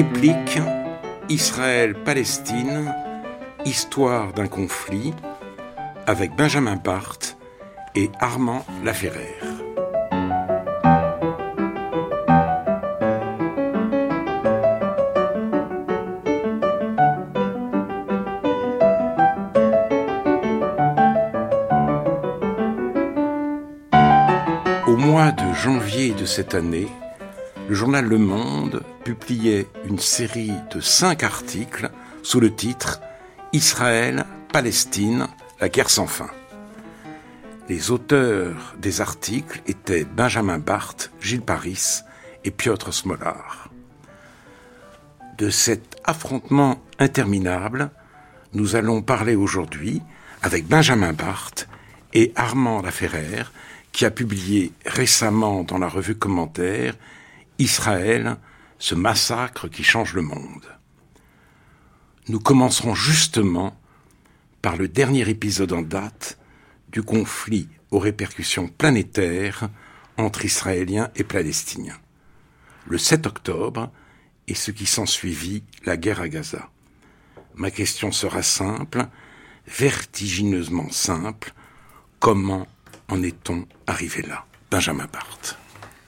Réplique Israël-Palestine, histoire d'un conflit avec Benjamin Barthes et Armand Laferrère. Au mois de janvier de cette année, le journal Le Monde publiait une série de cinq articles sous le titre Israël, Palestine, la guerre sans fin. Les auteurs des articles étaient Benjamin Barthes, Gilles Paris et Piotr Smolar. De cet affrontement interminable, nous allons parler aujourd'hui avec Benjamin Barthes et Armand Laferrère, qui a publié récemment dans la revue Commentaire Israël, ce massacre qui change le monde. Nous commencerons justement par le dernier épisode en date du conflit aux répercussions planétaires entre Israéliens et Palestiniens. Le 7 octobre et ce qui s'ensuivit, la guerre à Gaza. Ma question sera simple, vertigineusement simple. Comment en est-on arrivé là? Benjamin Barthes.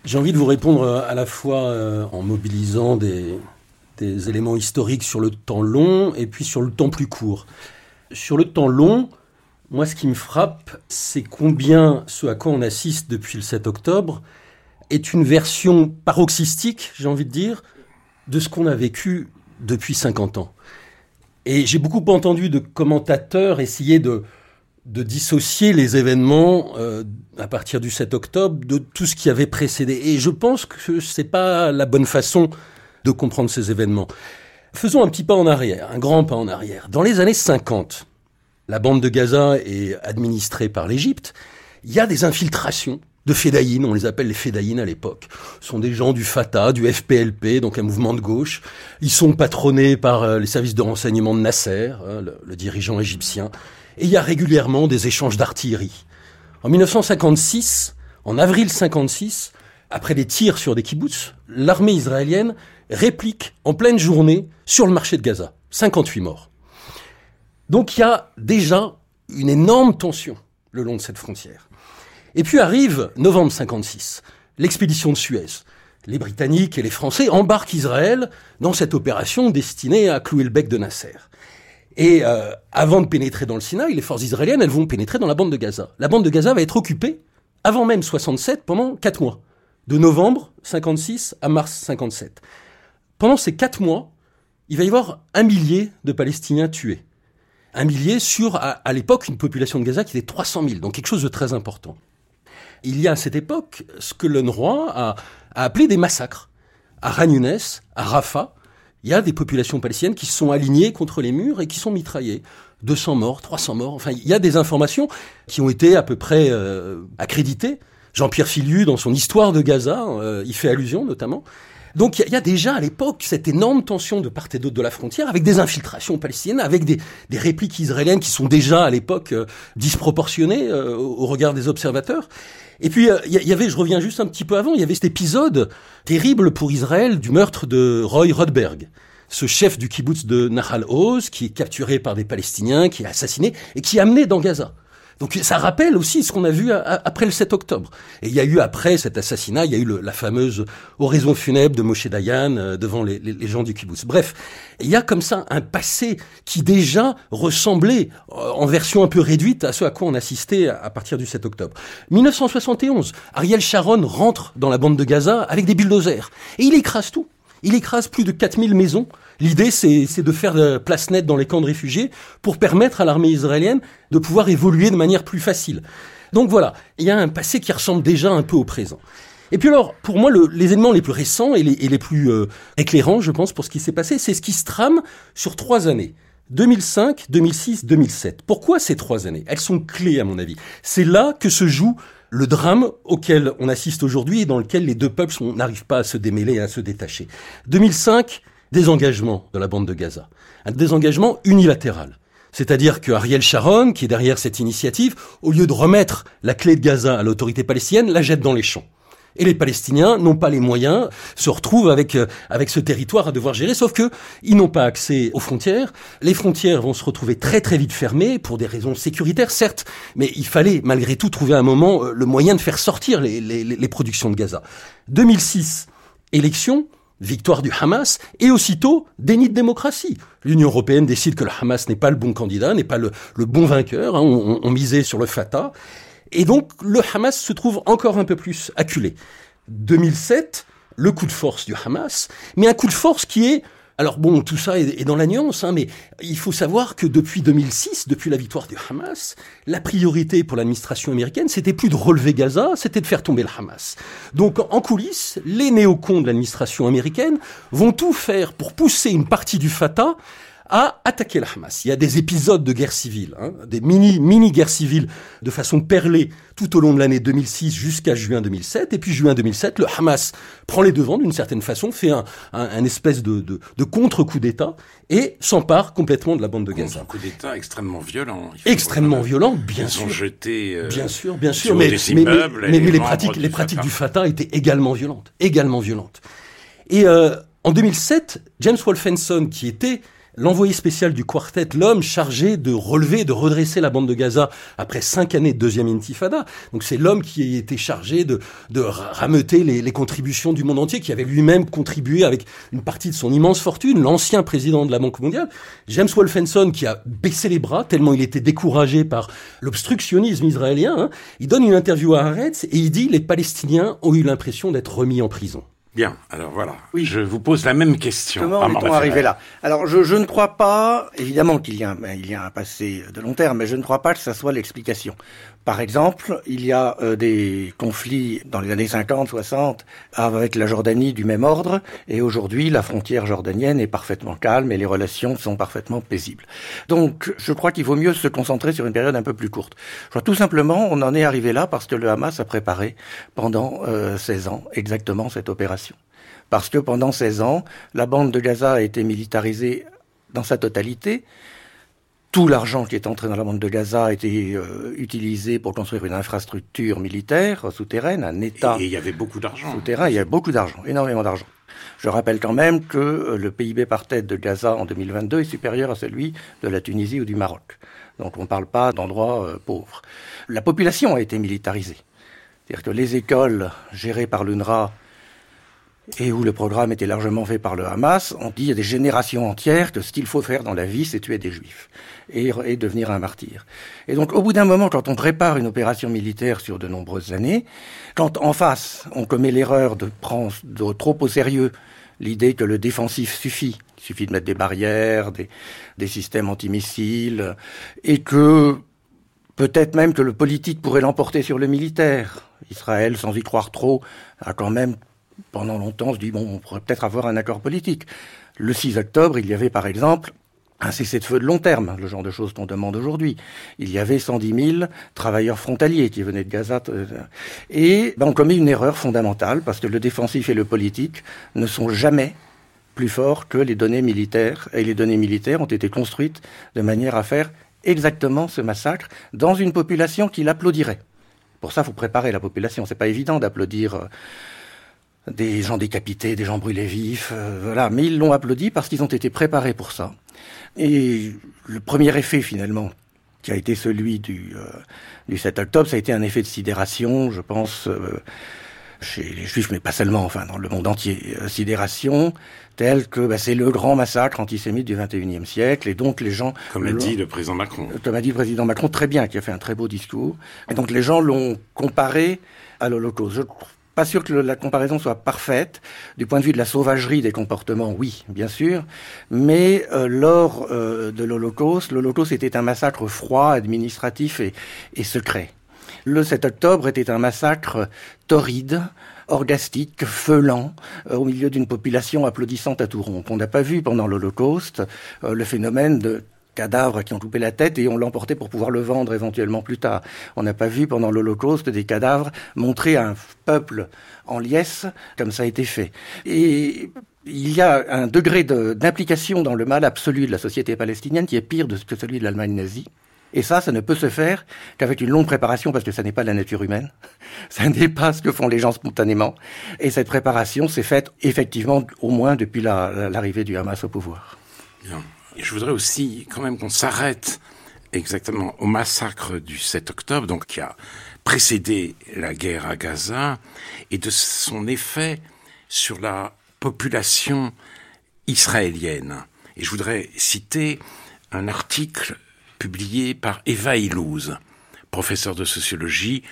J'ai envie de vous répondre euh, à la fois euh, en mobilisant des, des, éléments historiques sur le temps long et puis sur le temps plus court. Sur le temps long, moi ce qui me frappe, c'est combien ce à quoi on assiste depuis le 7 octobre est une version paroxystique, j'ai envie de dire, de ce qu'on a vécu depuis 50 ans. Et j'ai beaucoup entendu de commentateurs essayer de, de dissocier les événements euh, à partir du 7 octobre de tout ce qui avait précédé. Et je pense que c'est pas la bonne façon de comprendre ces événements. Faisons un petit pas en arrière, un grand pas en arrière. Dans les années 50, la bande de Gaza est administrée par l'Égypte. Il y a des infiltrations de Fédaïnes, on les appelle les Fédaïnes à l'époque. Ce sont des gens du Fatah, du FPLP, donc un mouvement de gauche. Ils sont patronnés par euh, les services de renseignement de Nasser, hein, le dirigeant égyptien et il y a régulièrement des échanges d'artillerie. En 1956, en avril 56, après des tirs sur des kibbutz, l'armée israélienne réplique en pleine journée sur le marché de Gaza. 58 morts. Donc il y a déjà une énorme tension le long de cette frontière. Et puis arrive novembre 56, l'expédition de Suez. Les Britanniques et les Français embarquent Israël dans cette opération destinée à clouer le bec de Nasser. Et euh, avant de pénétrer dans le Sinaï, les forces israéliennes, elles vont pénétrer dans la bande de Gaza. La bande de Gaza va être occupée, avant même 67, pendant quatre mois. De novembre 56 à mars 57. Pendant ces quatre mois, il va y avoir un millier de Palestiniens tués. Un millier sur, à, l'époque, une population de Gaza qui était 300 000, donc quelque chose de très important. Il y a à cette époque ce que a, a appelé des massacres. À Ran à Rafah, il y a des populations palestiniennes qui sont alignées contre les murs et qui sont mitraillées. 200 morts, 300 morts. Enfin, il y a des informations qui ont été à peu près euh, accréditées. Jean-Pierre Filiu, dans son Histoire de Gaza, euh, il fait allusion notamment. Donc il y, a déjà à l'époque cette énorme tension de part et d'autre de la frontière, avec des infiltrations palestiniennes, avec des, des répliques israéliennes qui sont déjà à l'époque euh, disproportionnées au regard des observateurs. Et puis, il euh, y, avait, je reviens juste un petit peu avant, il y avait cet épisode terrible pour Israël du meurtre de Roy Rodberg ce chef du kibbutz de Nahal Oz, qui est capturé par des Palestiniens, qui est assassiné et qui est amené dans Gaza. Donc ça rappelle aussi ce qu'on a vu après le 7 octobre. Et il y a eu après cet assassinat, il y a eu la fameuse oraison funèbre de Moshe Dayan euh, devant les, gens du kibbutz. Bref, il y a comme ça un passé qui déjà ressemblait euh, en version un peu réduite à ce à quoi on assistait à partir du 7 octobre. 1971, Ariel Sharon rentre dans la bande de Gaza avec des bulldozers et il écrase tout. Il écrase plus de 4000 maisons. L'idée, c'est de faire de place nette dans les camps de réfugiés pour permettre à l'armée israélienne de pouvoir évoluer de manière plus facile. Donc voilà, il y a un passé qui ressemble déjà un peu au présent. Et puis alors, pour moi, les éléments les plus récents et les, plus euh, éclairants, je pense, pour ce qui s'est passé, c'est ce qui se trame sur trois années. 2005, 2006, 2007. Pourquoi ces trois années? Elles sont clés à mon avis. C'est là que se joue le drame auquel on assiste aujourd'hui et dans lequel les deux peuples n'arrivent pas à se démêler et à se détacher. 2005, désengagement de la bande de Gaza. Un désengagement unilatéral. C'est-à-dire que Ariel Sharon, qui est derrière cette initiative, au lieu de remettre la clé de Gaza à l'autorité palestinienne, la jette dans les champs. Et les Palestiniens n'ont pas les moyens, se retrouvent avec euh, avec ce territoire à devoir gérer, sauf que ils n'ont pas accès aux frontières. Les frontières vont se retrouver très très vite fermées pour des raisons sécuritaires, certes, mais il fallait malgré tout trouver un moment euh, le moyen de faire sortir les, les, les productions de Gaza. 2006, élection, victoire du Hamas, et aussitôt déni de démocratie. L'Union européenne décide que le Hamas n'est pas le bon candidat, n'est pas le, bon vainqueur. Hein, on, on misait sur le Fatah. Et donc, le Hamas se trouve encore un peu plus acculé. 2007, le coup de force du Hamas, mais un coup de force qui est alors bon, tout ça est, dans la nuance, hein, mais il faut savoir que depuis 2006, depuis la victoire du Hamas, la priorité pour l'administration américaine, c'était plus de relever Gaza, c'était de faire tomber le Hamas. Donc en coulisses, les néocons de l'administration américaine vont tout faire pour pousser une partie du Fatah a attaqué le Hamas. Il y a des épisodes de guerre civile, hein, des mini mini guerres civiles de façon perlée tout au long de l'année 2006 jusqu'à juin 2007. Et puis juin 2007, le Hamas prend les devants d'une certaine façon, fait un, un, espèce de, de, de contre-coup d'État et s'empare complètement de la bande de Gaza. Un coup d'État extrêmement violent. Extrêmement violent, bien Ils sûr. Sont jetés, euh, bien sûr, bien sûr. Mais, mais, mais, mais, les, les pratiques, les pratiques du Fatah étaient également violentes, également violentes. Et euh, en 2007, James Wolfenson, qui était l'envoyé spécial du quartet, l'homme chargé de relever, de redresser la bande de Gaza après cinq années de deuxième intifada. Donc c'est l'homme qui était chargé de, de rameuter les, les, contributions du monde entier, qui avait lui-même contribué avec une partie de son immense fortune, l'ancien président de la Banque mondiale, James Wolfenson, qui a baissé les bras tellement il était découragé par l'obstructionnisme israélien. Hein. Il donne une interview à Haaretz et il dit les Palestiniens ont eu l'impression d'être remis en prison. Bien, alors voilà. Oui. Je vous pose la même question. Comment est-on arrivé là? Alors, je, je, ne crois pas, évidemment qu'il y, a, ben, il y a un passé de long terme, mais je ne crois pas que ça soit l'explication. Par exemple, il y a euh, des conflits dans les années 50, 60 avec la Jordanie du même ordre, et aujourd'hui, la frontière jordanienne est parfaitement calme et les relations sont parfaitement paisibles. Donc, je crois qu'il vaut mieux se concentrer sur une période un peu plus courte. Je crois tout simplement, on en est arrivé là parce que le Hamas a préparé pendant euh, 16 ans exactement cette opération parce que pendant 16 ans, la bande de Gaza a été militarisée dans sa totalité. Tout l'argent qui est entré dans la bande de Gaza a été euh, utilisé pour construire une infrastructure militaire souterraine, un État. Et il y avait beaucoup d'argent. Souterrain, il y a beaucoup d'argent, énormément d'argent. Je rappelle quand même que euh, le PIB par tête de Gaza en 2022 est supérieur à celui de la Tunisie ou du Maroc. Donc on ne parle pas d'endroits euh, pauvres. La population a été militarisée. C'est-à-dire que les écoles gérées par l'UNRWA et où le programme était largement fait par le Hamas, on dit a des générations entières que ce qu'il faut faire dans la vie, c'est tuer des juifs et, devenir un martyr. Et donc au bout d'un moment, quand on prépare une opération militaire sur de nombreuses années, quand en face on commet l'erreur de prendre trop au sérieux l'idée que le défensif suffit, il suffit de mettre des barrières, des, des systèmes antimissiles, et que peut-être même que le politique pourrait l'emporter sur le militaire. Israël, sans y croire trop, a quand même pendant longtemps, on se dit, bon, on pourrait peut-être avoir un accord politique. Le 6 octobre, il y avait par exemple un cessez-le-feu de long terme, le genre de choses qu'on demande aujourd'hui. Il y avait 110 000 travailleurs frontaliers qui venaient de Gaza. Et ben, on commet une erreur fondamentale parce que le défensif et le politique ne sont jamais plus forts que les données militaires. Et les données militaires ont été construites de manière à faire exactement ce massacre dans une population qui l'applaudirait. Pour ça, il faut préparer la population. C'est pas évident d'applaudir des gens décapités, des gens brûlés vifs, euh, voilà. Mais ils l'ont applaudi parce qu'ils ont été préparés pour ça. Et le premier effet finalement, qui a été celui du, euh, du 7 octobre, ça a été un effet de sidération, je pense, euh, chez les juifs, mais pas seulement, enfin dans le monde entier. sidération telle que bah, c'est le grand massacre antisémite du 21e siècle, et donc les gens... Comme l'a dit le président Macron. Comme a dit le président Macron, très bien, qui a fait un très beau discours. Et donc les gens l'ont comparé à l'Holocauste. Je pas sûr que la comparaison soit parfaite du point de vue de la sauvagerie des comportements, oui, bien sûr, mais euh, lors euh, de l'Holocauste, l'Holocauste était un massacre froid, administratif et, et, secret. Le 7 octobre était un massacre torride, orgastique, feulant, euh, au milieu d'une population applaudissante à tout rompre. On n'a pas vu pendant l'Holocauste le phénomène de cadavres qui ont coupé la tête et on l'emporté pour pouvoir le vendre éventuellement plus tard. On n'a pas vu pendant l'Holocauste des cadavres montrer à un peuple en liesse comme ça a été fait. Et il y a un degré d'implication dans le mal absolu de la société palestinienne qui est pire que celui de l'Allemagne nazie. Et ça, ça ne peut se faire qu'avec une longue préparation, parce que ça n'est pas la nature humaine. Ça n'est pas ce que font les gens spontanément. Et cette préparation s'est faite effectivement au moins depuis l'arrivée du Hamas au pouvoir. Bien. Je voudrais aussi quand même qu'on s'arrête exactement au massacre du 7 octobre, donc qui a précédé la guerre à Gaza, et de son effet sur la population israélienne. Et je voudrais citer un article publié par Eva Ilouz, professeur de sociologie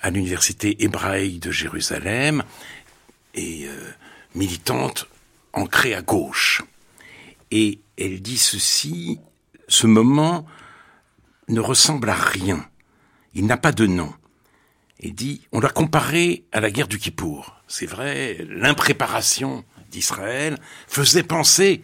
à l'université hébraïque de Jérusalem et euh, militante ancrée à gauche. Elle dit ceci, ce moment ne ressemble à rien. Il n'a pas de nom. Elle dit, on l'a comparé à la guerre du Kippour. C'est vrai, l'impréparation d'Israël faisait penser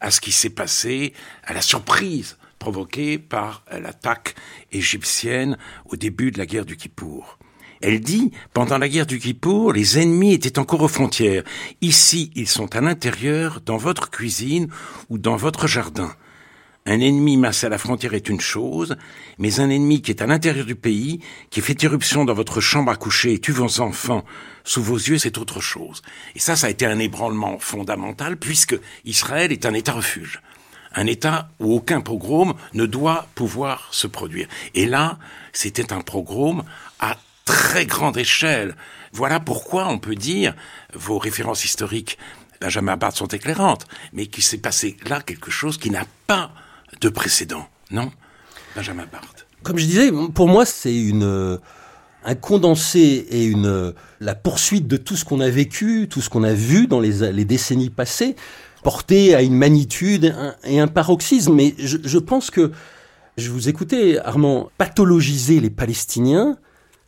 à ce qui s'est passé, à la surprise provoquée par l'attaque égyptienne au début de la guerre du Kippour. Elle dit, pendant la guerre du Kippour, les ennemis étaient encore aux frontières. Ici, ils sont à l'intérieur, dans votre cuisine ou dans votre jardin. Un ennemi massé à la frontière est une chose, mais un ennemi qui est à l'intérieur du pays, qui fait irruption dans votre chambre à coucher et tue vos enfants sous vos yeux, c'est autre chose. Et ça, ça a été un ébranlement fondamental, puisque Israël est un État refuge. Un État où aucun pogrom ne doit pouvoir se produire. Et là, c'était un pogrom à très grande échelle. Voilà pourquoi on peut dire, vos références historiques, Benjamin Barthes, sont éclairantes, mais qu'il s'est passé là quelque chose qui n'a pas de précédent, non Benjamin Barthes? Comme je disais, pour moi, c'est une euh, un condensé et une euh, la poursuite de tout ce qu'on a vécu, tout ce qu'on a vu dans les, les, décennies passées, porté à une magnitude et un paroxysme. Mais je, je pense que je vous écoutais, Armand, pathologiser les Palestiniens.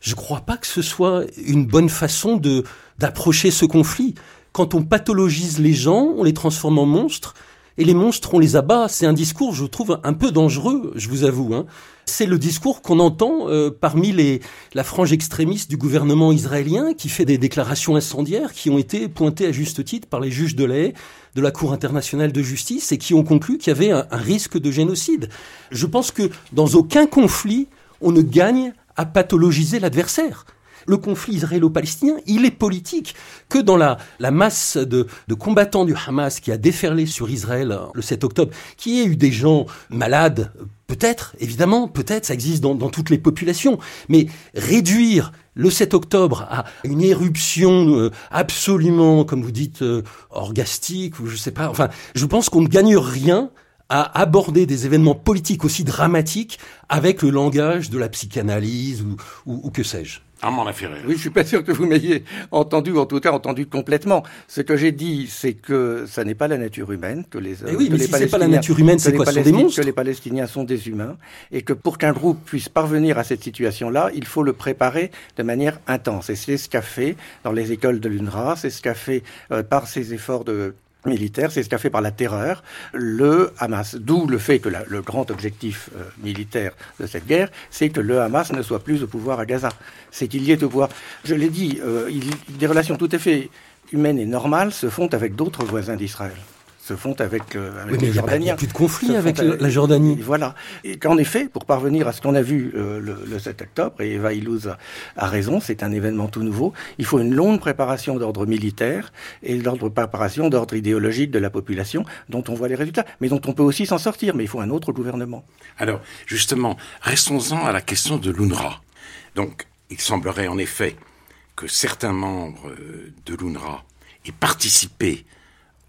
Je ne crois pas que ce soit une bonne façon de d'approcher ce conflit. Quand on pathologise les gens, on les transforme en monstres et les monstres, on les abat. C'est un discours, je trouve, un peu dangereux, je vous avoue. Hein. C'est le discours qu'on entend euh, parmi les, la frange extrémiste du gouvernement israélien qui fait des déclarations incendiaires qui ont été pointées à juste titre par les juges de l'AE de la Cour internationale de justice et qui ont conclu qu'il y avait un risque de génocide. Je pense que dans aucun conflit, on ne gagne à pathologiser l'adversaire le conflit israélo-palestinien, il est politique. Que dans la, la masse de, de, combattants du Hamas qui a déferlé sur Israël euh, le 7 octobre, qui ait eu des gens malades, peut-être, évidemment, peut-être, ça existe dans, dans toutes les populations, mais réduire le 7 octobre à une éruption euh, absolument, comme vous dites, euh, orgastique, ou je sais pas, enfin, je pense qu'on ne gagne rien à aborder des événements politiques aussi dramatiques avec le langage de la psychanalyse ou, ou, ou que sais-je. Armand Laferrère. Oui, je suis pas sûr que vous m'ayez entendu, ou en tout cas entendu complètement. Ce que j'ai dit, c'est que ça n'est pas la nature humaine, que les, oui, que mais les si c'est pas la nature humaine, c'est quoi, sont des monstres Que les Palestiniens sont des humains, et que pour qu'un groupe puisse parvenir à cette situation-là, il faut le préparer de manière intense. Et c'est ce qu'a fait dans les écoles de l'UNRWA, c'est ce qu'a fait euh, par ses efforts de militaire, c'est ce qu'a fait par la terreur le Hamas. D'où le fait que le grand objectif euh, militaire de cette guerre, c'est que le Hamas ne soit plus au pouvoir à Gaza. C'est qu'il y ait au pouvoir. Je l'ai dit, euh, des relations tout à fait humaines et normales se font avec d'autres voisins d'Israël se font avec, euh, avec oui, mais les Jordaniens. Il n'y a plus de conflit avec avec la Jordanie. Voilà. Et qu'en effet, pour parvenir à ce qu'on a vu euh, le, le, 7 octobre, et Eva Ilouz a, a, raison, c'est un événement tout nouveau, il faut une longue préparation d'ordre militaire et d'ordre préparation d'ordre idéologique de la population, dont on voit les résultats, mais dont on peut aussi s'en sortir, mais il faut un autre gouvernement. Alors, justement, restons-en à la question de l'UNRWA. Donc, il semblerait en effet que certains membres de l'UNRWA aient participé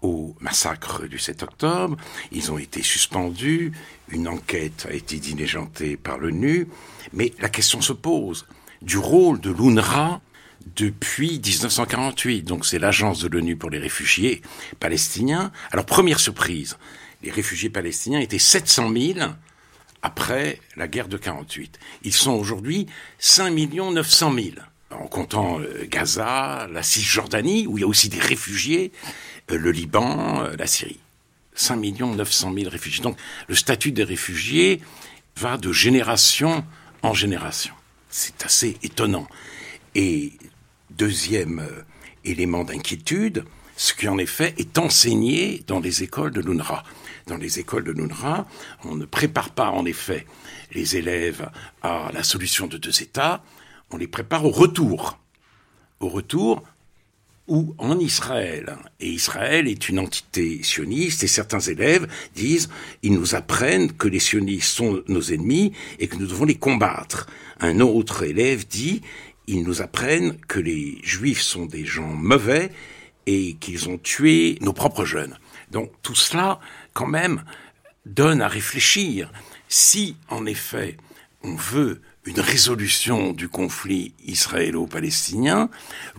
au massacre du 7 octobre. Ils ont été suspendus. Une enquête a été diligentée par l'ONU. Mais la question se pose du rôle de l'UNRWA depuis 1948. Donc c'est l'agence de l'ONU pour les réfugiés palestiniens. Alors première surprise, les réfugiés palestiniens étaient 700 000 après la guerre de 48. Ils sont aujourd'hui 5 900 000 en comptant euh, Gaza, la Cisjordanie, où il y a aussi des réfugiés, le Liban, euh, la Syrie. 5 900 000 réfugiés. Donc le statut des réfugiés va de génération en génération. C'est assez étonnant. Et deuxième élément d'inquiétude, ce qui en effet est enseigné dans les écoles de l'UNRWA. dans les écoles de l'UNRWA, on ne prépare pas en effet les élèves à la solution de deux États, on les prépare au retour. Au retour ou en Israël. Et Israël est une entité sioniste et certains élèves disent ils nous apprennent que les sionistes sont nos ennemis et que nous devons les combattre. Un autre élève dit ils nous apprennent que les juifs sont des gens mauvais et qu'ils ont tué nos propres jeunes. Donc tout cela, quand même, donne à réfléchir. Si, en effet, on veut une résolution du conflit israélo-palestinien,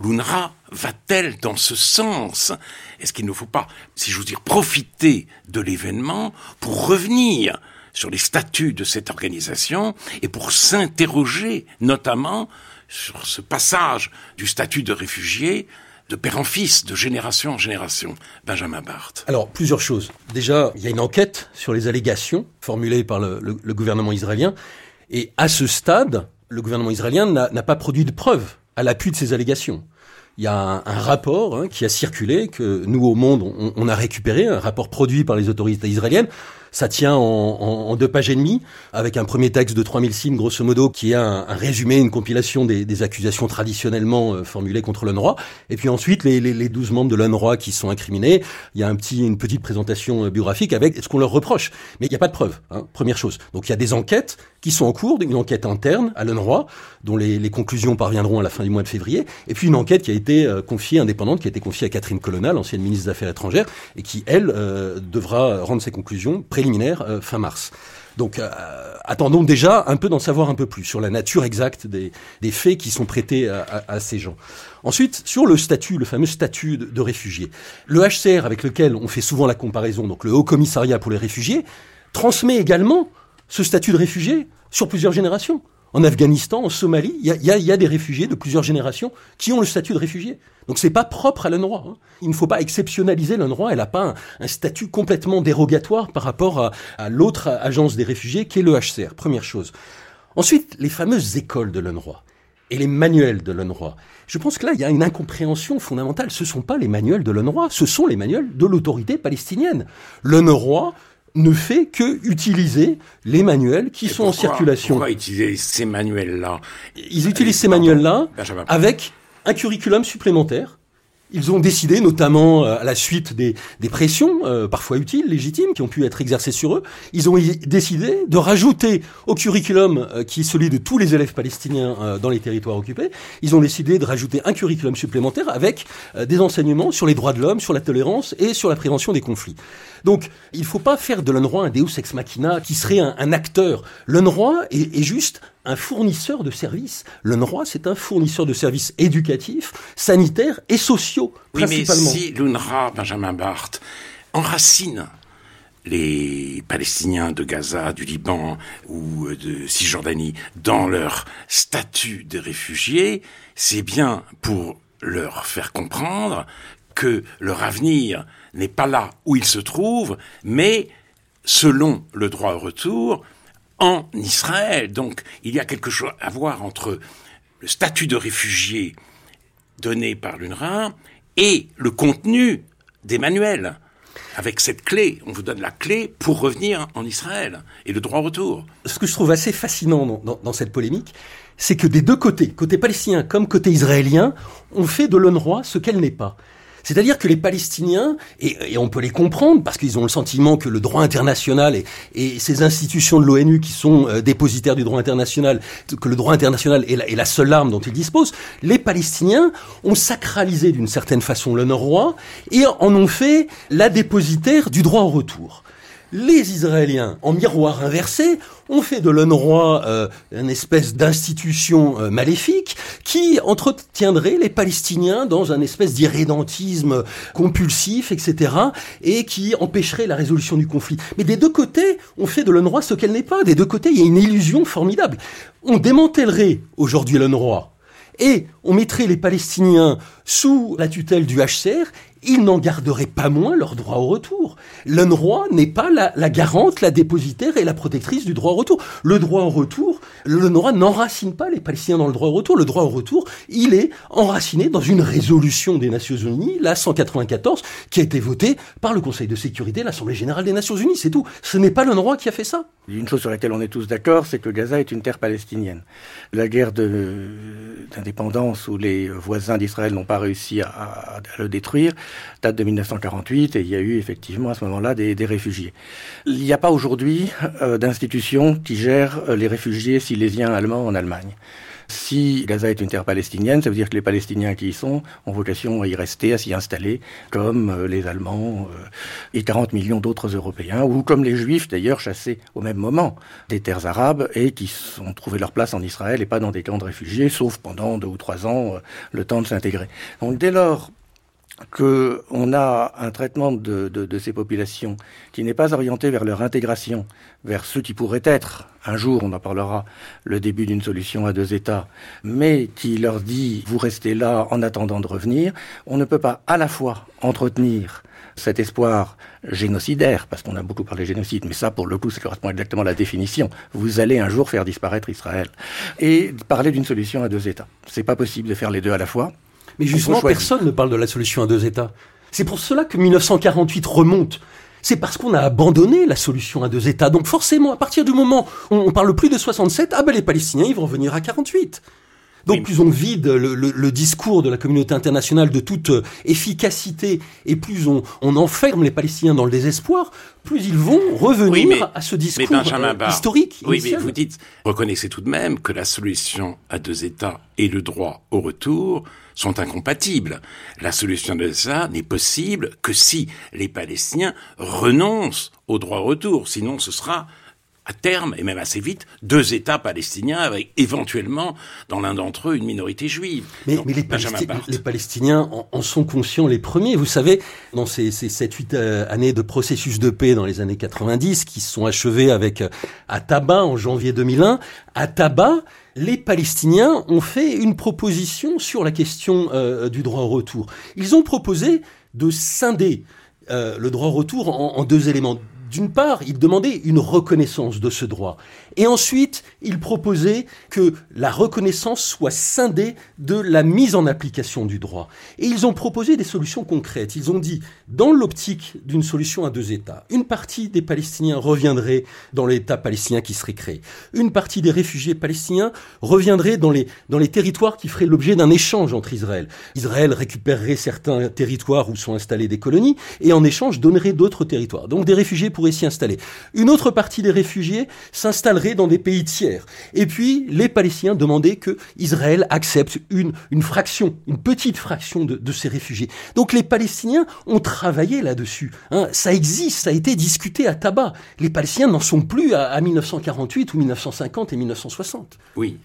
l'UNRWA va-t-elle dans ce sens? Est-ce qu'il ne faut pas, si je veux dire, profiter de l'événement pour revenir sur les statuts de cette organisation et pour s'interroger notamment sur ce passage du statut de réfugié de père en fils, de génération en génération? Benjamin Barthes. Alors, plusieurs choses. Déjà, il y a une enquête sur les allégations formulées par le gouvernement israélien. Et à ce stade, le gouvernement israélien n'a pas produit de preuves à l'appui de ces allégations. Il y a un, rapport hein, qui a circulé, que nous, au Monde, on, on, a récupéré, un rapport produit par les autorités israéliennes, ça tient en, deux pages et demie, avec un premier texte de 3000 signes, grosso modo, qui est un, résumé, une compilation des, accusations traditionnellement euh, formulées contre l'UNRWA. Et puis ensuite, les, les, 12 membres de l'UNRWA qui sont incriminés. Il y a un petit, une petite présentation euh, biographique avec ce qu'on leur reproche. Mais il n'y a pas de preuves, hein, première chose. Donc il y a des enquêtes qui sont en cours, une enquête interne à l'UNRWA, dont les, conclusions parviendront à la fin du mois de février, et puis une enquête qui a été euh, confiée, indépendante, qui a été confiée à Catherine Colonna, l'ancienne ministre des Affaires étrangères, et qui, elle, devra rendre ses conclusions préliminaire euh, fin mars. Donc euh, attendons déjà un peu d'en savoir un peu plus sur la nature exacte des, faits qui sont prêtés à, ces gens. Ensuite, sur le statut, le fameux statut de, réfugié. Le HCR avec lequel on fait souvent la comparaison, donc le Haut Commissariat pour les réfugiés, transmet également ce statut de réfugié sur plusieurs générations en Afghanistan, en Somalie, il y a, des réfugiés de plusieurs générations qui ont le statut de réfugié. Donc c'est pas propre à l'UNRWA. Hein. Il ne faut pas exceptionnaliser l'UNRWA. Elle n'a pas un, statut complètement dérogatoire par rapport à, l'autre agence des réfugiés qui est le HCR. Première chose. Ensuite, les fameuses écoles de l'UNRWA et les manuels de l'UNRWA. Je pense que là, il y a une incompréhension fondamentale. Ce ne sont pas les manuels de l'UNRWA, ce sont les manuels de l'autorité palestinienne. L'UNRWA ne fait que utiliser les manuels qui sont en circulation. Pourquoi utiliser ces manuels-là? Ils utilisent ces manuels-là avec un curriculum supplémentaire ils ont décidé, notamment euh, à la suite des, pressions, euh, parfois utiles, légitimes, qui ont pu être exercées sur eux, ils ont décidé de rajouter au curriculum euh, qui est celui de tous les élèves palestiniens dans les territoires occupés, ils ont décidé de rajouter un curriculum supplémentaire avec des enseignements sur les droits de l'homme, sur la tolérance et sur la prévention des conflits. Donc, il ne faut pas faire de l'UNRWA un Deus ex machina qui serait un, un acteur. L'UNRWA est, est juste un fournisseur de services. L'UNRWA, c'est un fournisseur de services éducatifs, sanitaires et sociaux, oui, principalement. Mais si l'UNRWA, Benjamin Barthes, enracine les Palestiniens de Gaza, du Liban ou de Cisjordanie dans leur statut de réfugiés, c'est bien pour leur faire comprendre que leur avenir n'est pas là où ils se trouvent, mais selon le droit au retour, en Israël. Donc il y a quelque chose à voir entre le statut de réfugié donné par l'UNRWA et le contenu des manuels. Avec cette clé, on vous donne la clé pour revenir en Israël et le droit au retour. Ce que je trouve assez fascinant dans, dans cette polémique, c'est que des deux côtés, côté palestinien comme côté israélien, on fait de l'UNRWA ce qu'elle n'est pas. C'est-à-dire que les Palestiniens, et, on peut les comprendre, parce qu'ils ont le sentiment que le droit international et, ces institutions de l'ONU qui sont euh, dépositaires du droit international, que le droit international est la, seule arme dont ils disposent, les Palestiniens ont sacralisé d'une certaine façon le roi et en ont fait la dépositaire du droit au retour. Les Israéliens, en miroir inversé, ont fait de l'UNRWA euh, une espèce d'institution euh, maléfique qui entretiendrait les Palestiniens dans un espèce d'irrédentisme compulsif, etc., et qui empêcherait la résolution du conflit. Mais des deux côtés, on fait de l'UNRWA ce qu'elle n'est pas. Des deux côtés, il y a une illusion formidable. On démantèlerait aujourd'hui l'UNRWA et on mettrait les Palestiniens sous la tutelle du HCR ils n'en garderaient pas moins leur droit au retour. L'UNRWA n'est pas la, garante, la dépositaire et la protectrice du droit au retour. Le droit au retour, l'UNRWA n'enracine pas les Palestiniens dans le droit au retour. Le droit au retour, il est enraciné dans une résolution des Nations Unies, la 194, qui a été votée par le Conseil de sécurité, l'Assemblée générale des Nations Unies. C'est tout. Ce n'est pas l'UNRWA qui a fait ça. Une chose sur laquelle on est tous d'accord, c'est que Gaza est une terre palestinienne. La guerre d'indépendance où les voisins d'Israël n'ont pas réussi à, le détruire date de 1948 et il y a eu effectivement à ce moment-là des, réfugiés. Il n'y a pas aujourd'hui euh, d'institution qui gère euh, les réfugiés silésiens allemands en Allemagne. Si Gaza est une terre palestinienne, ça veut dire que les Palestiniens qui y sont ont vocation à y rester, à s'y installer, comme euh, les Allemands et 40 millions d'autres Européens, ou comme les Juifs d'ailleurs chassés au même moment des terres arabes et qui ont trouvé leur place en Israël et pas dans des camps de réfugiés, sauf pendant deux ou trois ans, le temps de s'intégrer. Donc dès lors qu'on a un traitement de, de, de, ces populations qui n'est pas orienté vers leur intégration, vers ce qui pourrait être, un jour on en parlera, le début d'une solution à deux États, mais qui leur dit vous restez là en attendant de revenir, on ne peut pas à la fois entretenir cet espoir génocidaire, parce qu'on a beaucoup parlé génocide, mais ça, pour le coup, ça correspond exactement à la définition. Vous allez un jour faire disparaître Israël. Et parler d'une solution à deux États. C'est pas possible de faire les deux à la fois. Mais justement, personne ne parle de la solution à deux États. C'est pour cela que 1948 remonte. C'est parce qu'on a abandonné la solution à deux États. Donc forcément, à partir du moment où on parle plus de 67, ah ben les Palestiniens, ils vont revenir à 48. Donc plus on vide le, le, le, discours de la communauté internationale de toute euh, efficacité et plus on, on, enferme les Palestiniens dans le désespoir, plus ils vont revenir oui, mais, à ce discours euh, Barr, historique. Oui, initial. mais vous dites, reconnaissez tout de même que la solution à deux États et le droit au retour sont incompatibles. La solution de ça n'est possible que si les Palestiniens renoncent au droit au retour. Sinon, ce sera à terme, et même assez vite, deux États palestiniens avec éventuellement, dans l'un d'entre eux, une minorité juive. Mais, Donc, mais les, Palesti les, Palestiniens en, en, sont conscients les premiers. Vous savez, dans ces, ces 7-8 euh, années de processus de paix dans les années 90, qui se sont achevées avec euh, à Tabac en janvier 2001, à Tabac, les Palestiniens ont fait une proposition sur la question euh, du droit au retour. Ils ont proposé de scinder euh, le droit au retour en, en deux éléments. D'une part, ils demandaient une reconnaissance de ce droit. Et ensuite, ils proposaient que la reconnaissance soit scindée de la mise en application du droit. Et ils ont proposé des solutions concrètes. Ils ont dit, dans l'optique d'une solution à deux États, une partie des Palestiniens reviendrait dans l'État palestinien qui serait créé. Une partie des réfugiés palestiniens reviendrait dans les, dans les territoires qui feraient l'objet d'un échange entre Israël. Israël récupérerait certains territoires où sont installées des colonies et en échange donnerait d'autres territoires. Donc des réfugiés pourraient s'y installer. Une autre partie des réfugiés s'installerait dans des pays tiers. Et puis, les Palestiniens demandaient que Israël accepte une, une fraction, une petite fraction de, de ces réfugiés. Donc les Palestiniens ont travaillé là-dessus. Hein. Ça existe, ça a été discuté à tabac. Les Palestiniens n'en sont plus à, à, 1948 ou 1950 et 1960. Oui,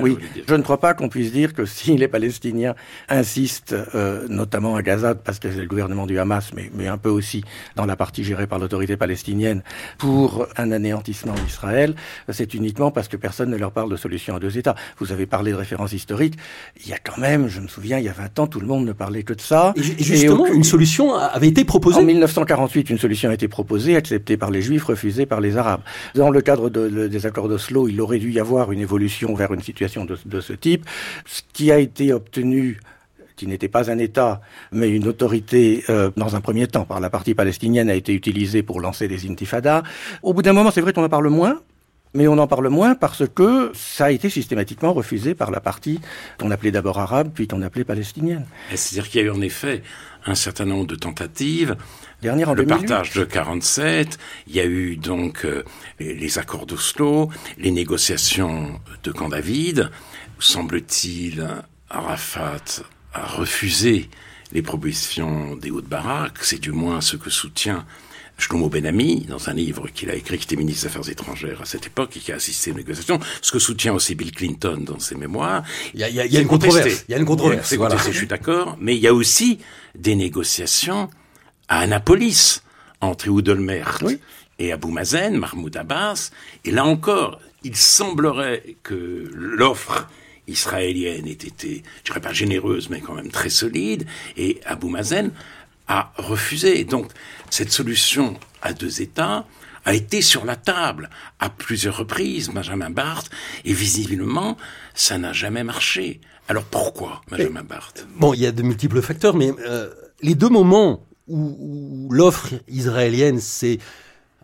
oui. je ne crois pas qu'on puisse dire que si les Palestiniens insistent, euh, notamment à Gaza, parce que c'est le gouvernement du Hamas, mais, mais un peu aussi dans la partie gérée par l'autorité palestinienne, pour un anéantissement d'Israël, c'est uniquement parce que personne ne leur parle de solution à deux États. Vous avez parlé de références historiques. Il y a quand même, je me souviens, il y a 20 ans, tout le monde ne parlait que de ça. Et, justement, et une solution avait été proposée. En 1948, une solution a été proposée, acceptée par les Juifs, refusée par les Arabes. Dans le cadre de, de, des accords d'Oslo, il aurait dû y avoir une évolution vers une situation de, de ce type. Ce qui a été obtenu qui n'était pas un État, mais une autorité, euh, dans un premier temps, par la partie palestinienne, a été utilisée pour lancer des intifadas. Au bout d'un moment, c'est vrai qu'on en parle moins, mais on en parle moins parce que ça a été systématiquement refusé par la partie qu'on appelait d'abord arabe, puis qu'on appelait palestinienne. C'est-à-dire qu'il y a eu en effet un certain nombre de tentatives. Dernière en le 2008. partage de 47, il y a eu donc euh, les accords d'Oslo, les négociations de Camp David. Semble-t-il, Arafat a refusé les propositions des Hauts-de-Barak, c'est du moins ce que soutient Shlomo Ben-Ami, dans un livre qu'il a écrit, qui était ministre des Affaires étrangères à cette époque et qui a assisté aux négociations, ce que soutient aussi Bill Clinton dans ses mémoires. Il y a, il y a, il y a une controverse. Il y a une controverse. Voilà. je suis d'accord. Mais il y a aussi des négociations à Annapolis entre oui. et Abou Mazen, Mahmoud Abbas. Et là encore, il semblerait que l'offre israélienne ait été, je dirais pas généreuse, mais quand même très solide. Et Abou Mazen a refusé. Donc cette solution à deux États a été sur la table à plusieurs reprises, Benjamin Barthes, et visiblement, ça n'a jamais marché. Alors pourquoi, Benjamin Barthes? Bon, il y a de multiples facteurs, mais euh, les deux moments où, où l'offre israélienne s'est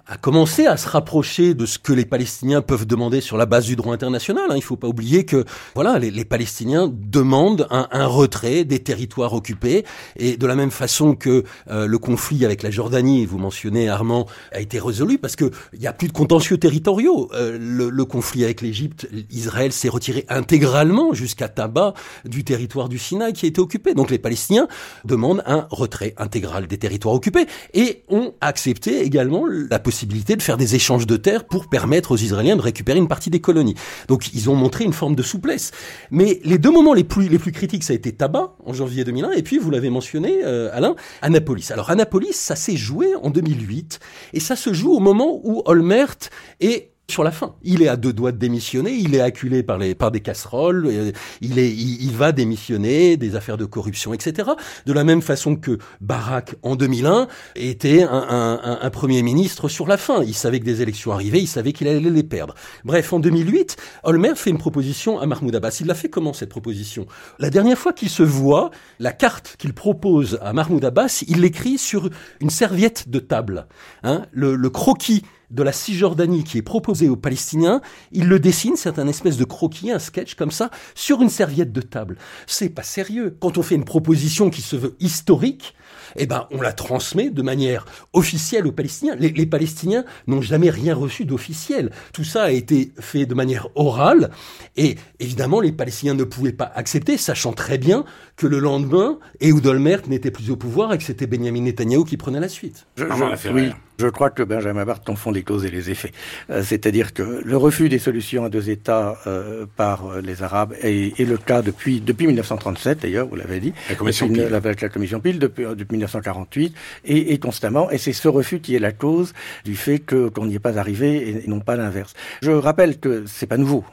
a commencé à se rapprocher de ce que les Palestiniens peuvent demander sur la base du droit international. Hein. Il ne faut pas oublier que voilà, les, les Palestiniens demandent un, un, retrait des territoires occupés et de la même façon que euh, le conflit avec la Jordanie, vous mentionnez Armand, a été résolu parce que il y a plus de contentieux territoriaux. Euh, le, le, conflit avec l'Égypte, Israël s'est retiré intégralement jusqu'à Taba du territoire du Sinaï qui a été occupé. Donc les Palestiniens demandent un retrait intégral des territoires occupés et ont accepté également la possibilité de faire des échanges de terres pour permettre aux Israéliens de récupérer une partie des colonies. Donc ils ont montré une forme de souplesse. Mais les deux moments les plus, les plus critiques, ça a été Tabac en janvier 2001 et puis, vous l'avez mentionné, euh, Alain, Annapolis. Alors Annapolis, ça s'est joué en 2008 et ça se joue au moment où Olmert est sur la fin. Il est à deux doigts de démissionner, il est acculé par, les, par des casseroles, euh, il, est, il, va démissionner, des affaires de corruption, etc. De la même façon que Barak, en 2001, était un, un, un, Premier ministre sur la fin. Il savait que des élections arrivaient, il savait qu'il allait les perdre. Bref, en 2008, Olmer fait une proposition à Mahmoud Abbas. Il l'a fait comment, cette proposition? La dernière fois qu'il se voit, la carte qu'il propose à Mahmoud Abbas, il l'écrit sur une serviette de table. Hein, le, le croquis de la Cisjordanie qui est proposé aux Palestiniens, il le dessine, c'est un espèce de croquis, un sketch comme ça, sur une serviette de table. C'est pas sérieux. Quand on fait une proposition qui se veut historique, eh ben, on la transmet de manière officielle aux Palestiniens. Les, les Palestiniens n'ont jamais rien reçu d'officiel. Tout ça a été fait de manière orale, et évidemment, les Palestiniens ne pouvaient pas accepter, sachant très bien que le lendemain, Ehud Olmert n'était plus au pouvoir et que c'était Benjamin Netanyahu qui prenait la suite. Je, je, oui, je crois que Benjamin Barthes confond les causes et les effets. Euh, C'est-à-dire que le refus des solutions à deux États euh, par euh, les Arabes est, est, le cas depuis depuis 1937 d'ailleurs, vous l'avez dit. La commission Pile. La, la, commission Pile depuis, depuis 1948 et, et constamment. Et c'est ce refus qui est la cause du fait que qu'on n'y est pas arrivé et, et non pas l'inverse. Je rappelle que c'est pas nouveau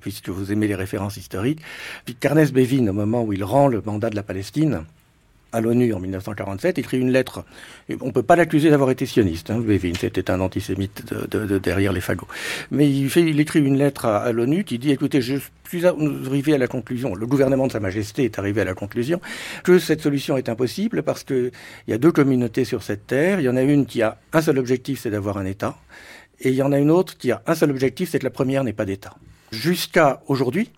puisque vous aimez les références historiques. Puis Carnes Bevin, au moment où il rend le mandat de la Palestine, à l'ONU en 1947, écrit une lettre. On ne peut pas l'accuser d'avoir été sioniste, hein, Bevin, c'était un antisémite de, de, de, derrière les fagots. Mais il écrit une lettre à, à l'ONU qui dit, écoutez, je suis arrivé à la conclusion, le gouvernement de Sa Majesté est arrivé à la conclusion que cette solution est impossible parce qu'il y a deux communautés sur cette terre. Il y en a une qui a un seul objectif, c'est d'avoir un État. Et il y en a une autre qui a un seul objectif, c'est que la première n'est pas d'État. Jusqu'à aujourd'hui,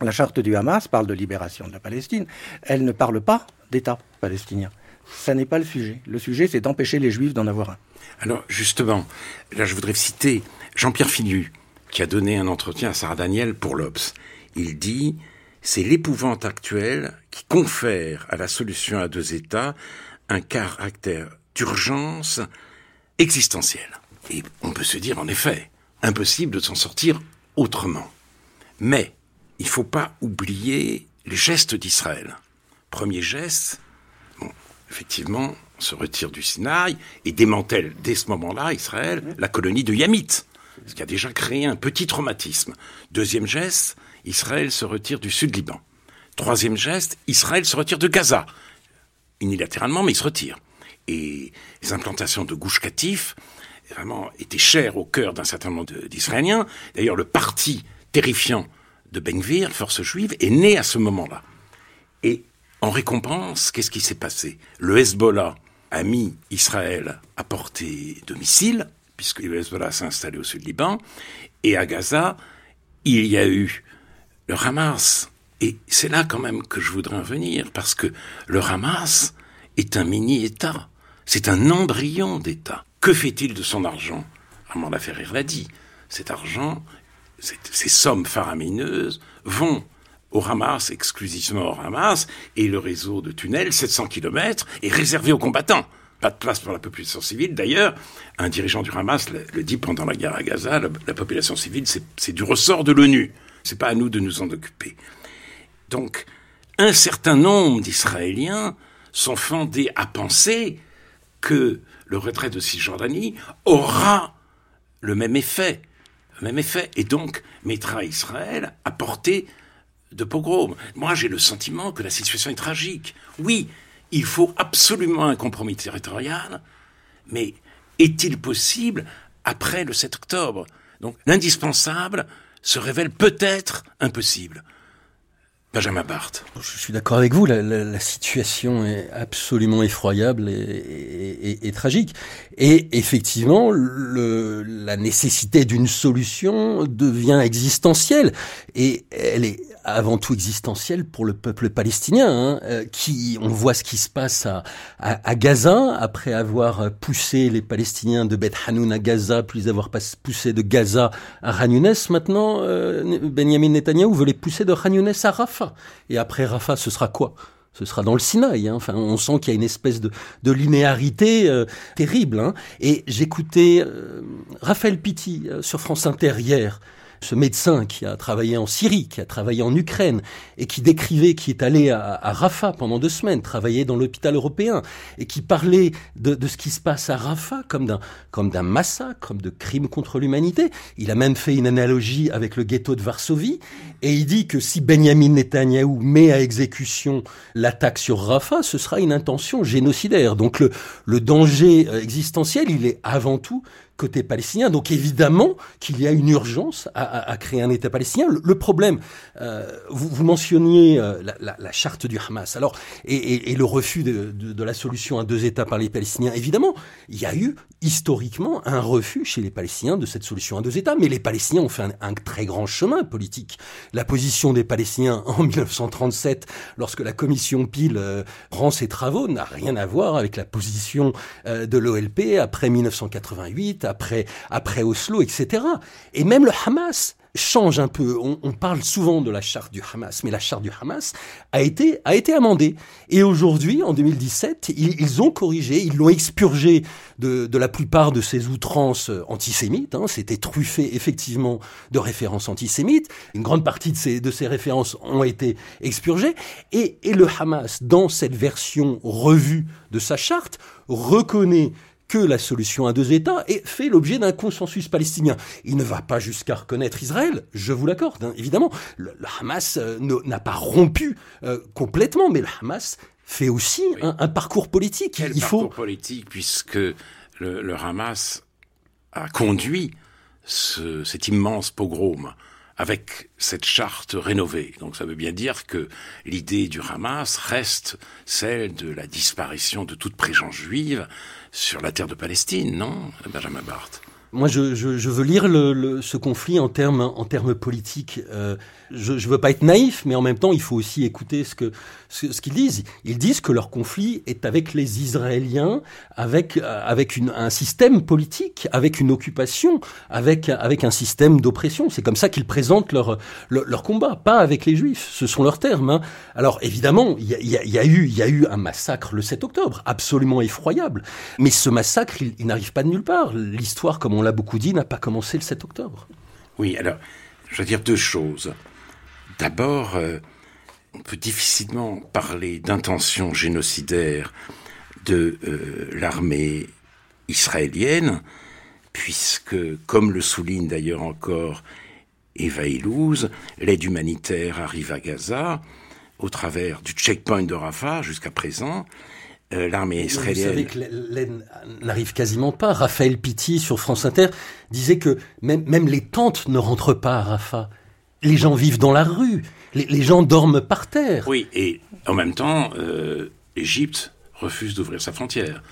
la charte du Hamas parle de libération de la Palestine. Elle ne parle pas d'État palestinien. Ça n'est pas le sujet. Le sujet, c'est d'empêcher les Juifs d'en avoir un. Alors, justement, là, je voudrais citer Jean-Pierre Finu, qui a donné un entretien à Sarah Daniel pour l'Obs. Il dit c'est l'épouvante actuelle qui confère à la solution à deux États un caractère d'urgence existentielle. Et on peut se dire, en effet, impossible de s'en sortir autrement. Mais il ne faut pas oublier les gestes d'Israël. Premier geste, bon, effectivement, on se retire du Sinaï et démantèle dès ce moment-là, Israël, la colonie de Yamit, ce qui a déjà créé un petit traumatisme. Deuxième geste, Israël se retire du sud Liban. Troisième geste, Israël se retire de Gaza. Unilatéralement, mais il se retire. Et les implantations de Gouche Katif, vraiment était cher au cœur d'un certain nombre d'Israéliens. D'ailleurs, le parti terrifiant de Ben-Gvir, force juive, est né à ce moment-là. Et en récompense, qu'est-ce qui s'est passé? Le Hezbollah a mis Israël à portée de missiles, puisque le Hezbollah s'est installé au sud Liban, et à Gaza, il y a eu le Hamas. Et c'est là quand même que je voudrais en venir, parce que le Hamas est un mini-État. C'est un embryon d'État. Que fait-il de son argent? Armand Laferrière l'a dit. Cet argent, ces sommes faramineuses vont au Hamas, exclusivement au Hamas, et le réseau de tunnels, 700 km, est réservé aux combattants. Pas de place pour la population civile. D'ailleurs, un dirigeant du Hamas le, dit pendant la guerre à Gaza, la, la population civile, c'est du ressort de l'ONU. C'est pas à nous de nous en occuper. Donc, un certain nombre d'Israéliens sont fondés à penser que le retrait de Cisjordanie aura le même effet, même effet, et donc mettra Israël à portée de pogrom. Moi, j'ai le sentiment que la situation est tragique. Oui, il faut absolument un compromis territorial, mais est-il possible après le 7 octobre? Donc l'indispensable se révèle peut-être impossible. Benjamin Barthes. Je suis d'accord avec vous, la, situation est absolument effroyable et, tragique. Et effectivement, le, la nécessité d'une solution devient existentielle. Et elle est avant tout existentielle pour le peuple palestinien, hein, euh, qui, on voit ce qui se passe à, à, Gaza, après avoir poussé les Palestiniens de Beth Hanoun à Gaza, puis avoir poussé de Gaza à Khan Maintenant, euh, Benjamin Netanyahu veut les pousser de Khan à Rafah. Et après Rafah, ce sera quoi? Ce sera dans le Sinaï. Hein. Enfin, on sent qu'il y a une espèce de, de linéarité euh, terrible. Hein. Et j'écoutais Raphaël Pitti sur France Inter hier, ce médecin qui a travaillé en Syrie, qui a travaillé en Ukraine, et qui décrivait, qui est allé à, Rafah pendant deux semaines, travailler dans l'hôpital européen, et qui parlait de, ce qui se passe à Rafah comme d'un comme d'un massacre, comme de crimes contre l'humanité. Il a même fait une analogie avec le ghetto de Varsovie, et il dit que si Benjamin Netanyahou met à exécution l'attaque sur Rafah, ce sera une intention génocidaire. Donc le, le danger euh, existentiel, il est avant tout côté palestinien. Donc évidemment qu'il y a une urgence à, créer un État palestinien. Le, problème, euh, vous, mentionniez euh, la, charte du Hamas, alors et, le refus de, la solution à deux États par les Palestiniens. Évidemment, il y a eu historiquement un refus chez les Palestiniens de cette solution à deux États, mais les Palestiniens ont fait un, très grand chemin politique. La position des Palestiniens en 1937, lorsque la commission Peel euh, rend ses travaux, n'a rien à voir avec la position de l'OLP après 1988 après, après Oslo, etc. Et même le Hamas change un peu. On, parle souvent de la charte du Hamas, mais la charte du Hamas a été, a été amendée. Et aujourd'hui, en 2017, ils, ont corrigé, ils l'ont expurgé de, de, la plupart de ces outrances antisémites. Hein. C'était truffé effectivement de références antisémites. Une grande partie de ces, de ces références ont été expurgées. Et, et le Hamas, dans cette version revue de sa charte, reconnaît que la solution à deux États et fait l'objet d'un consensus palestinien. Il ne va pas jusqu'à reconnaître Israël, je vous l'accorde, hein, évidemment. Le, Hamas euh, n'a pas rompu euh, complètement, mais le Hamas fait aussi un, parcours politique. Quel Il parcours politique, puisque le, le, Hamas a conduit ce, cet immense pogrom avec cette charte rénovée. Donc ça veut bien dire que l'idée du Hamas reste celle de la disparition de toute présence juive sur la terre de Palestine, non, Benjamin Barthes? Moi, je, veux lire ce conflit en termes en termes politiques. Euh, je ne veux pas être naïf, mais en même temps, il faut aussi écouter ce que ce, ce qu'ils disent. Ils disent que leur conflit est avec les Israéliens, avec euh, avec une, un système politique, avec une occupation, avec avec un système d'oppression. C'est comme ça qu'ils présentent leur, leur, combat, pas avec les Juifs. Ce sont leurs termes. Hein. Alors évidemment, il y a, y, y a, eu y a eu un massacre le 7 octobre, absolument effroyable. Mais ce massacre, il, il n'arrive pas de nulle part. L'histoire, comme on l'a beaucoup dit, n'a pas commencé le 7 octobre. Oui, alors, je veux dire deux choses. D'abord, euh, on peut difficilement parler d'intention génocidaire de euh, l'armée israélienne, puisque, comme le souligne d'ailleurs encore Eva Ilouz, l'aide humanitaire arrive à Gaza au travers du checkpoint de Rafah jusqu'à présent, euh, l'armée israélienne. Vous savez que l'aide n'arrive quasiment pas. Raphaël Pitti sur France Inter disait que même, même les tentes ne rentrent pas à Rafah. Les gens vivent dans la rue, les, gens dorment par terre. Oui, et en même temps, euh, l'Égypte refuse d'ouvrir sa frontière.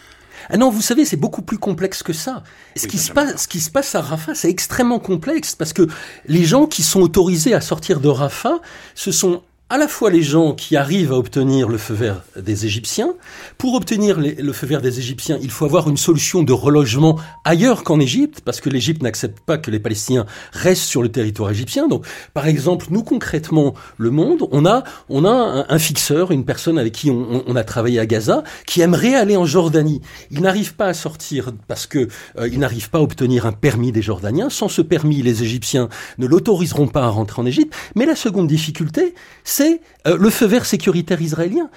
Ah non, vous savez, c'est beaucoup plus complexe que ça. Ce, qui se passe, ce qui se passe à Rafah, c'est extrêmement complexe parce que les gens qui sont autorisés à sortir de Rafah, ce sont à la fois les gens qui arrivent à obtenir le feu vert des Égyptiens. Pour obtenir le feu vert des Égyptiens, il faut avoir une solution de relogement ailleurs qu'en Égypte, parce que l'Égypte n'accepte pas que les Palestiniens restent sur le territoire égyptien. Donc, par exemple, nous concrètement, le Monde, on a on a un, fixeur, une personne avec qui on, a travaillé à Gaza, qui aimerait aller en Jordanie. Il n'arrive pas à sortir parce que euh, il n'arrive pas à obtenir un permis des Jordaniens. Sans ce permis, les Égyptiens ne l'autoriseront pas à rentrer en Égypte. Mais la seconde difficulté, c'est euh, le feu vert sécuritaire israélien.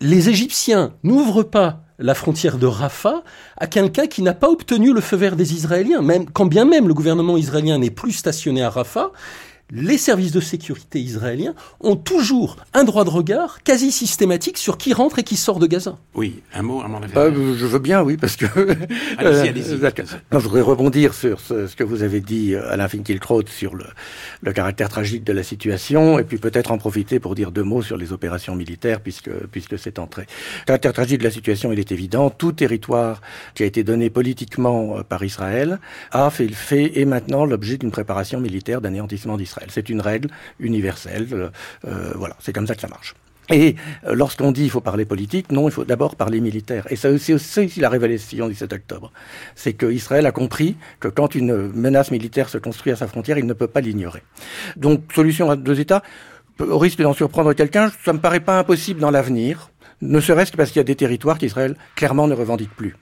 Les Égyptiens n'ouvrent pas la frontière de Rafah à quelqu'un qui n'a pas obtenu le feu vert des Israéliens. Même, quand bien même le gouvernement israélien n'est plus stationné à Rafah, les services de sécurité israéliens ont toujours un droit de regard quasi systématique sur qui rentre et qui sort de Gaza. Oui, un mot à mon avis. Euh, je veux bien, oui, parce que... allez-y, allez-y. Euh, je voudrais rebondir sur ce, que vous avez dit, euh, Alain Finkielkraut, sur le, le, caractère tragique de la situation, et puis peut-être en profiter pour dire deux mots sur les opérations militaires, puisque, puisque c'est entré. Le caractère tragique de la situation, il est évident. Tout territoire qui a été donné politiquement par Israël a fait, fait et maintenant l'objet d'une préparation militaire d'anéantissement d'Israël. C'est une règle universelle. Euh, euh, voilà, c'est comme ça que ça marche. Et euh, lorsqu'on dit il faut parler politique, non, il faut d'abord parler militaire. Et c'est aussi la révélation du 7 octobre. C'est qu'Israël a compris que quand une menace militaire se construit à sa frontière, il ne peut pas l'ignorer. Donc, solution à deux États, au risque d'en surprendre quelqu'un, ça me paraît pas impossible dans l'avenir, ne serait-ce que parce qu'il y a des territoires qu'Israël clairement ne revendique plus.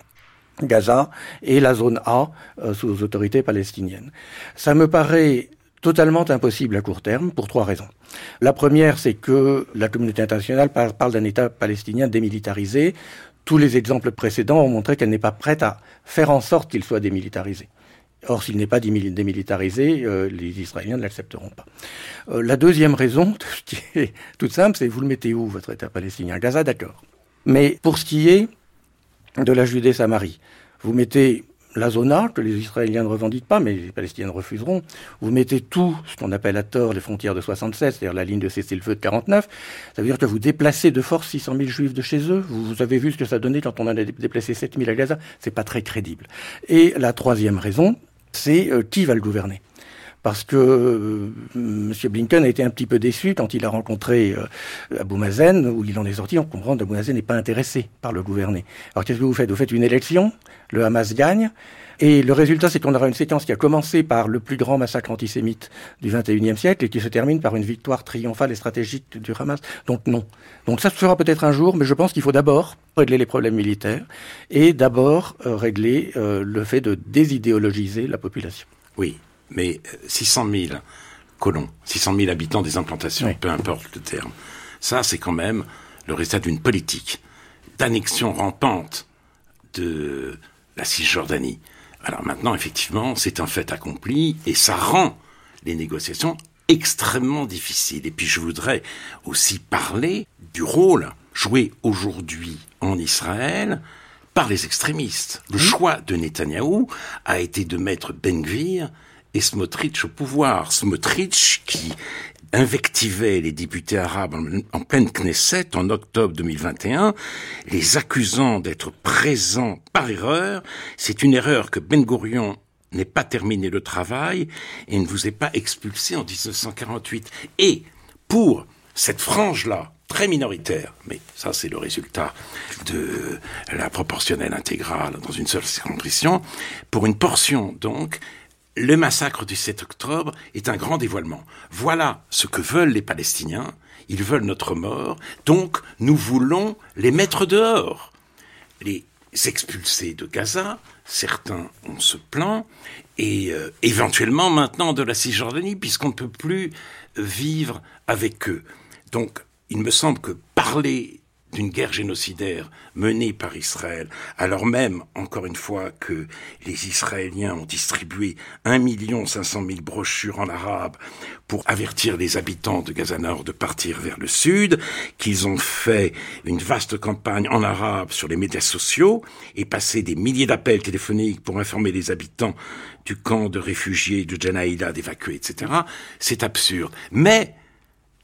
Gaza et la zone A sous autorité palestinienne. Ça me paraît totalement impossible à court terme pour trois raisons. La première, c'est que la communauté internationale parle d'un État palestinien démilitarisé. Tous les exemples précédents ont montré qu'elle n'est pas prête à faire en sorte qu'il soit démilitarisé. Or, s'il n'est pas démilitarisé, euh, les Israéliens ne l'accepteront pas. Euh, la deuxième raison, qui est toute simple, c'est vous le mettez où, votre État palestinien? Gaza, d'accord. Mais pour ce qui est de la Judée-Samarie, vous mettez la zona, que les Israéliens ne revendiquent pas, mais les Palestiniens refuseront. Vous mettez tout ce qu'on appelle à tort les frontières de 67, c'est-à-dire la ligne de cessez-le-feu de 49. Ça veut dire que vous déplacez de force 600 000 juifs de chez eux. Vous, avez vu ce que ça donnait quand on a déplacé 7 000 à Gaza. C'est pas très crédible. Et la troisième raison, c'est euh, qui va le gouverner? Parce que euh, M. Blinken a été un petit peu déçu quand il a rencontré euh, Abou Mazen, où il en est sorti, on comprend qu'Abou Mazen n'est pas intéressé par le gouverner. Alors qu'est-ce que vous faites? Vous faites une élection, le Hamas gagne, et le résultat, c'est qu'on aura une séquence qui a commencé par le plus grand massacre antisémite du XXIe siècle et qui se termine par une victoire triomphale et stratégique du Hamas. Donc non. Donc ça se fera peut-être un jour, mais je pense qu'il faut d'abord régler les problèmes militaires et d'abord euh, régler le fait de désidéologiser la population. Oui, mais 600 euh, 000 colons, 600 000 habitants des implantations, peu importe le terme, ça c'est quand même le résultat d'une politique d'annexion rampante de la Cisjordanie. Alors maintenant, effectivement, c'est un fait accompli et ça rend les négociations extrêmement difficiles. Et puis je voudrais aussi parler du rôle joué aujourd'hui en Israël par les extrémistes. Le choix de Netanyahou a été de mettre Ben Gvir et Smotrich au pouvoir. Smotrich qui invectivait les députés arabes en, pleine Knesset en octobre 2021, les accusant d'être présents par erreur. C'est une erreur que Ben Gurion n'ait pas terminé le travail et ne vous ait pas expulsé en 1948. Et pour cette frange-là, très minoritaire, mais ça c'est le résultat de la proportionnelle intégrale dans une seule circonscription, pour une portion donc, le massacre du 7 octobre est un grand dévoilement. Voilà ce que veulent les Palestiniens. Ils veulent notre mort. Donc, nous voulons les mettre dehors. Les expulser de Gaza. Certains ont ce plan. Et euh, éventuellement maintenant de la Cisjordanie, puisqu'on ne peut plus vivre avec eux. Donc, il me semble que parler d'une guerre génocidaire menée par Israël, alors même, encore une fois, que les Israéliens ont distribué 1 500 000 brochures en arabe pour avertir les habitants de Gaza Nord de partir vers le sud, qu'ils ont fait une vaste campagne en arabe sur les médias sociaux et passé des milliers d'appels téléphoniques pour informer les habitants du camp de réfugiés de Janaïda d'évacuer, etc. C'est absurde. Mais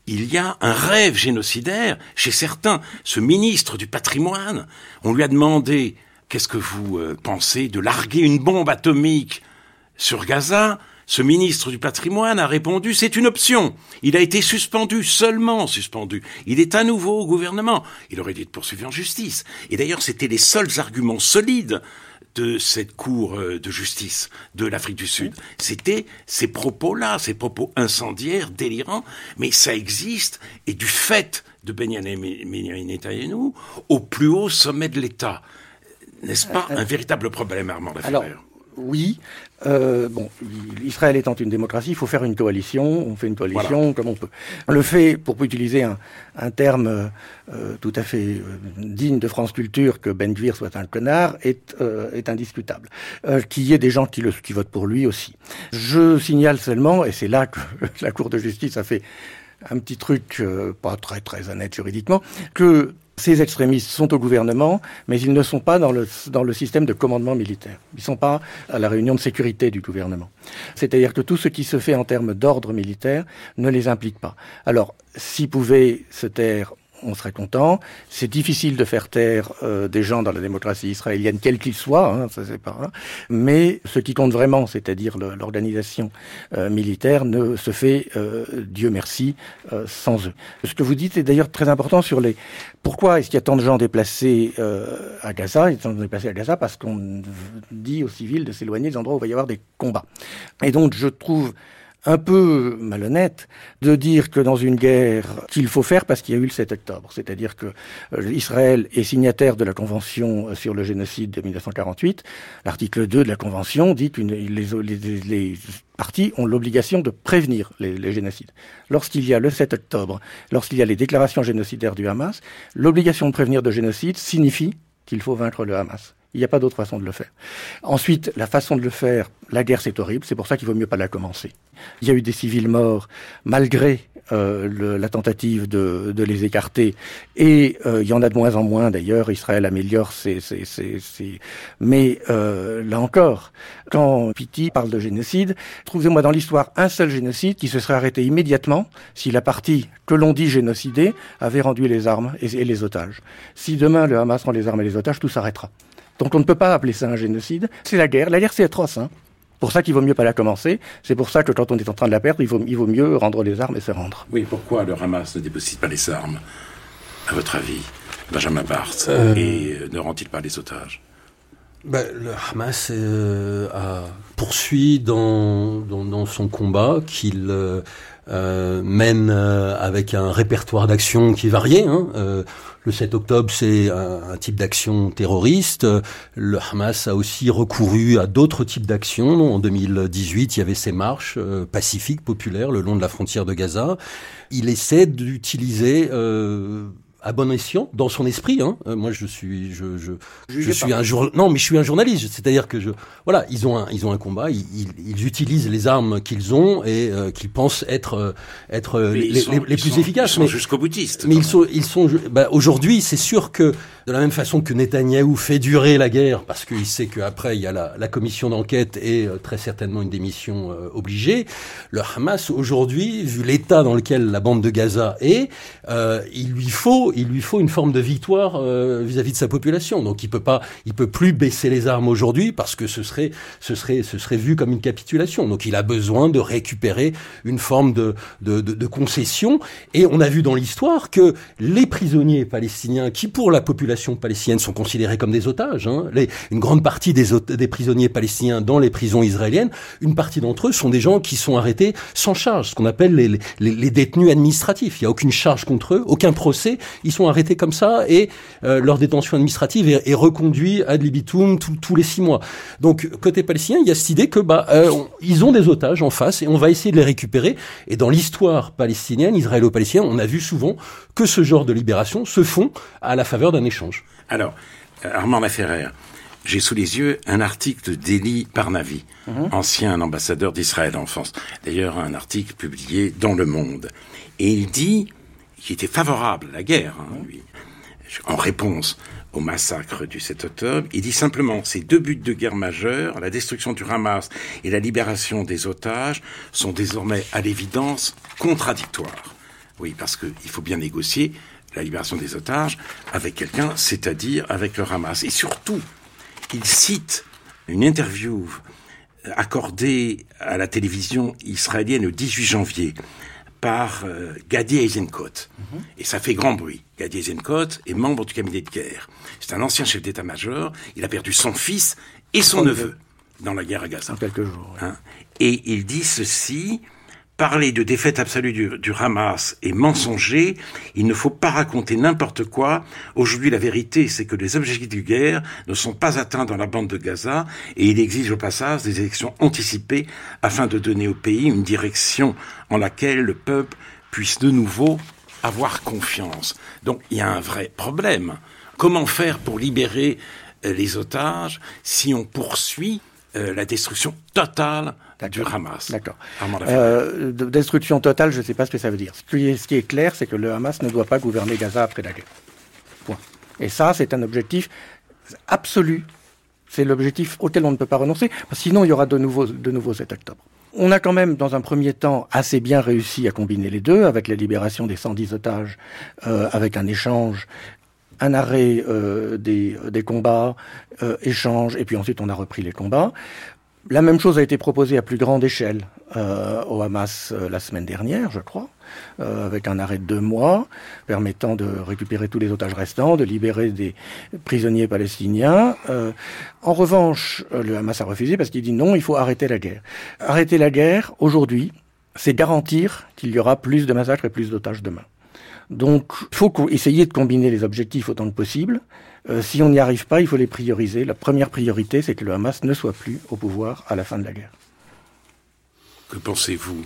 il y a un rêve génocidaire chez certains. Ce ministre du patrimoine, on lui a demandé qu'est-ce que vous euh, pensez de larguer une bombe atomique sur Gaza? Ce ministre du patrimoine a répondu c'est une option. Il a été suspendu, seulement suspendu. Il est à nouveau au gouvernement. Il aurait dû être poursuivi en justice. Et d'ailleurs, c'était les seuls arguments solides de cette cour euh, de justice de l'Afrique du Sud. C'était ces propos-là, ces propos incendiaires, délirants, mais ça existe, et du fait de Benjamin Netanyahu, au plus haut sommet de l'État. N'est-ce pas euh, un véritable problème, Armand Alors, oui. Euh, bon, Israël étant une démocratie, il faut faire une coalition. On fait une coalition comme on peut. On le fait, pour utiliser un, un terme euh, tout à fait euh, digne de France Culture, que Ben Gvir soit un connard, est, est indiscutable. Qu'il y ait des gens qui, le, qui votent pour lui aussi. Je signale seulement, et c'est là que la Cour de justice a fait un petit truc pas très très honnête juridiquement, que ces extrémistes sont au gouvernement, mais ils ne sont pas dans le, dans le système de commandement militaire. Ils ne sont pas à la réunion de sécurité du gouvernement. C'est-à-dire que tout ce qui se fait en termes d'ordre militaire ne les implique pas. Alors, s'ils pouvaient se taire on serait content. C'est difficile de faire taire euh, des gens dans la démocratie israélienne, quels qu'ils soient, hein, ça c'est pas. Hein. Mais ce qui compte vraiment, c'est-à-dire l'organisation euh, militaire, ne se fait, euh, Dieu merci, sans eux. Ce que vous dites est d'ailleurs très important sur les. Pourquoi est-ce qu'il y a tant de gens déplacés à Gaza Ils sont déplacés à Gaza? Parce qu'on dit aux civils de s'éloigner des endroits où il va y avoir des combats. Et donc je trouve un peu malhonnête de dire que dans une guerre qu'il faut faire parce qu'il y a eu le 7 octobre, c'est-à-dire que euh, Israël est signataire de la Convention sur le génocide de 1948. L'article 2 de la Convention dit que les, les, parties ont l'obligation de prévenir les, les génocides. Lorsqu'il y a le 7 octobre, lorsqu'il y a les déclarations génocidaires du Hamas, l'obligation de prévenir de génocide signifie qu'il faut vaincre le Hamas. Il n'y a pas d'autre façon de le faire. Ensuite, la façon de le faire, la guerre c'est horrible, c'est pour ça qu'il vaut mieux pas la commencer. Il y a eu des civils morts malgré euh, la tentative de, les écarter, et euh, il y en a de moins en moins d'ailleurs. Israël améliore ses, mais euh, là encore, quand Pitti parle de génocide, trouvez-moi dans l'histoire un seul génocide qui se serait arrêté immédiatement si la partie que l'on dit génocidée avait rendu les armes et les otages. Si demain le Hamas rend les armes et les otages, tout s'arrêtera. Donc on ne peut pas appeler ça un génocide. C'est la guerre. La guerre, c'est atroce. Hein. Pour ça qu'il vaut mieux pas la commencer. C'est pour ça que quand on est en train de la perdre, il vaut, il vaut mieux rendre les armes et se rendre. Oui, pourquoi le Hamas ne dépossède pas les armes, à votre avis, Benjamin Barthes, euh. et ne rend-il pas les otages? Ben, le Hamas euh, a poursuit dans, dans, dans, son combat qu'il euh, euh mène avec un répertoire d'actions qui variait. Hein, le 7 octobre, c'est un, type d'action terroriste. Le Hamas a aussi recouru à d'autres types d'actions. En 2018, il y avait ces marches euh, pacifiques, populaires, le long de la frontière de Gaza. Il essaie d'utiliser... Euh, à bon escient dans son esprit. Hein. Euh, moi, je suis, je, je, je suis un jour, non, mais je suis un journaliste. C'est-à-dire que je, voilà, ils ont un, ils ont un combat. Ils, ils, utilisent les armes qu'ils ont et euh, qu'ils pensent être, euh, être les, les, les, plus efficaces. Ils sont jusqu'au boutiste. Mais ils sont, ils sont. Bah, Aujourd'hui, c'est sûr que de la même façon que Netanyahou fait durer la guerre parce qu'il sait qu'après il y a la, commission d'enquête et très certainement une démission obligée. Le Hamas aujourd'hui, vu l'état dans lequel la bande de Gaza est, il lui faut il lui faut une forme de victoire euh, vis-à-vis de sa population. Donc il peut pas, il peut plus baisser les armes aujourd'hui parce que ce serait, ce serait, ce serait vu comme une capitulation. Donc il a besoin de récupérer une forme de, de, de, de concession. Et on a vu dans l'histoire que les prisonniers palestiniens, qui pour la population palestinienne sont considérés comme des otages, hein, les, une grande partie des, prisonniers palestiniens dans les prisons israéliennes, une partie d'entre eux sont des gens qui sont arrêtés sans charge, ce qu'on appelle les détenus administratifs. Il n'y a aucune charge contre eux, aucun procès ils sont arrêtés comme ça et euh, leur détention administrative est, est reconduite ad libitum tous les six mois. Donc côté palestinien, il y a cette idée que bah euh, ils ont des otages en face et on va essayer de les récupérer. Et dans l'histoire palestinienne, israélo-palestinienne, on a vu souvent que ce genre de libération se font à la faveur d'un échange. Alors, Armand Laferrer, j'ai sous les yeux un article d'Eli Parnavi, mhm. ancien ambassadeur d'Israël en France. D'ailleurs, un article publié dans Le Monde. Et il dit qui était favorable à la guerre, hein, lui, en réponse au massacre du 7 octobre, il dit simplement ces deux buts de guerre majeurs, la destruction du Hamas et la libération des otages, sont désormais à l'évidence contradictoires. Oui, parce qu'il faut bien négocier la libération des otages avec quelqu'un, c'est-à-dire avec le Hamas. Et surtout, il cite une interview accordée à la télévision israélienne le 18 janvier par euh, Gadi Eisenkot. Mhm. Et ça fait grand bruit. Gadi Eisenkot est membre du cabinet de guerre. C'est un ancien chef d'état-major. Il a perdu son fils et son neveu dans la guerre à Gaza. En quelques jours. Hein. et il dit ceci parler de défaite absolue du, du, Hamas est mensonger. Il ne faut pas raconter n'importe quoi. Aujourd'hui, la vérité, c'est que les objectifs de guerre ne sont pas atteints dans la bande de Gaza et il exige au passage des élections anticipées afin de donner au pays une direction en laquelle le peuple puisse de nouveau avoir confiance. Donc il y a un vrai problème. Comment faire pour libérer euh, les otages si on poursuit euh, la destruction totale du Hamas. D'accord. Euh, destruction totale, je ne sais pas ce que ça veut dire. Ce qui est, ce qui est clair, c'est que le Hamas ne doit pas gouverner Gaza après la guerre. Point. Et ça, c'est un objectif absolu. C'est l'objectif auquel on ne peut pas renoncer, sinon il y aura de nouveaux, de nouveaux 7 octobre. On a quand même, dans un premier temps, assez bien réussi à combiner les deux, avec la libération des 110 otages, euh, avec un échange un arrêt euh, des, des, combats, euh, échange, et puis ensuite on a repris les combats. La même chose a été proposée à plus grande échelle euh, au Hamas euh, la semaine dernière, je crois, euh, avec un arrêt de deux mois permettant de récupérer tous les otages restants, de libérer des prisonniers palestiniens. Euh, en revanche, le Hamas a refusé parce qu'il dit non, il faut arrêter la guerre. Arrêter la guerre, aujourd'hui, c'est garantir qu'il y aura plus de massacres et plus d'otages demain. Donc, il faut essayer de combiner les objectifs autant que possible. Euh, si on n'y arrive pas, il faut les prioriser. La première priorité, c'est que le Hamas ne soit plus au pouvoir à la fin de la guerre. Que pensez-vous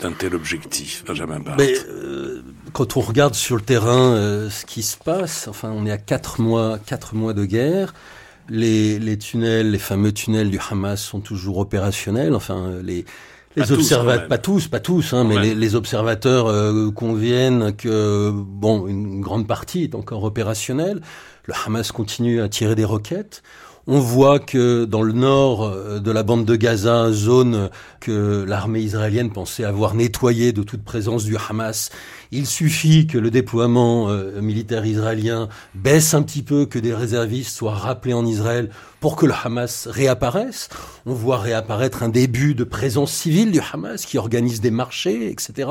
d'un tel objectif, Benjamin Barthes Mais, euh, Quand on regarde sur le terrain euh, ce qui se passe, enfin, on est à quatre mois, quatre mois de guerre. Les, les tunnels, les fameux tunnels du Hamas sont toujours opérationnels. Enfin, les, les observateurs, pas tous, pas tous, hein, mais les, les, observateurs euh, conviennent que bon, une grande partie est encore opérationnelle. Le Hamas continue à tirer des roquettes. On voit que dans le nord euh, de la bande de Gaza, zone que l'armée israélienne pensait avoir nettoyée de toute présence du Hamas, il suffit que le déploiement euh, militaire israélien baisse un petit peu, que des réservistes soient rappelés en Israël pour que le Hamas réapparaisse. On voit réapparaître un début de présence civile du Hamas qui organise des marchés, etc.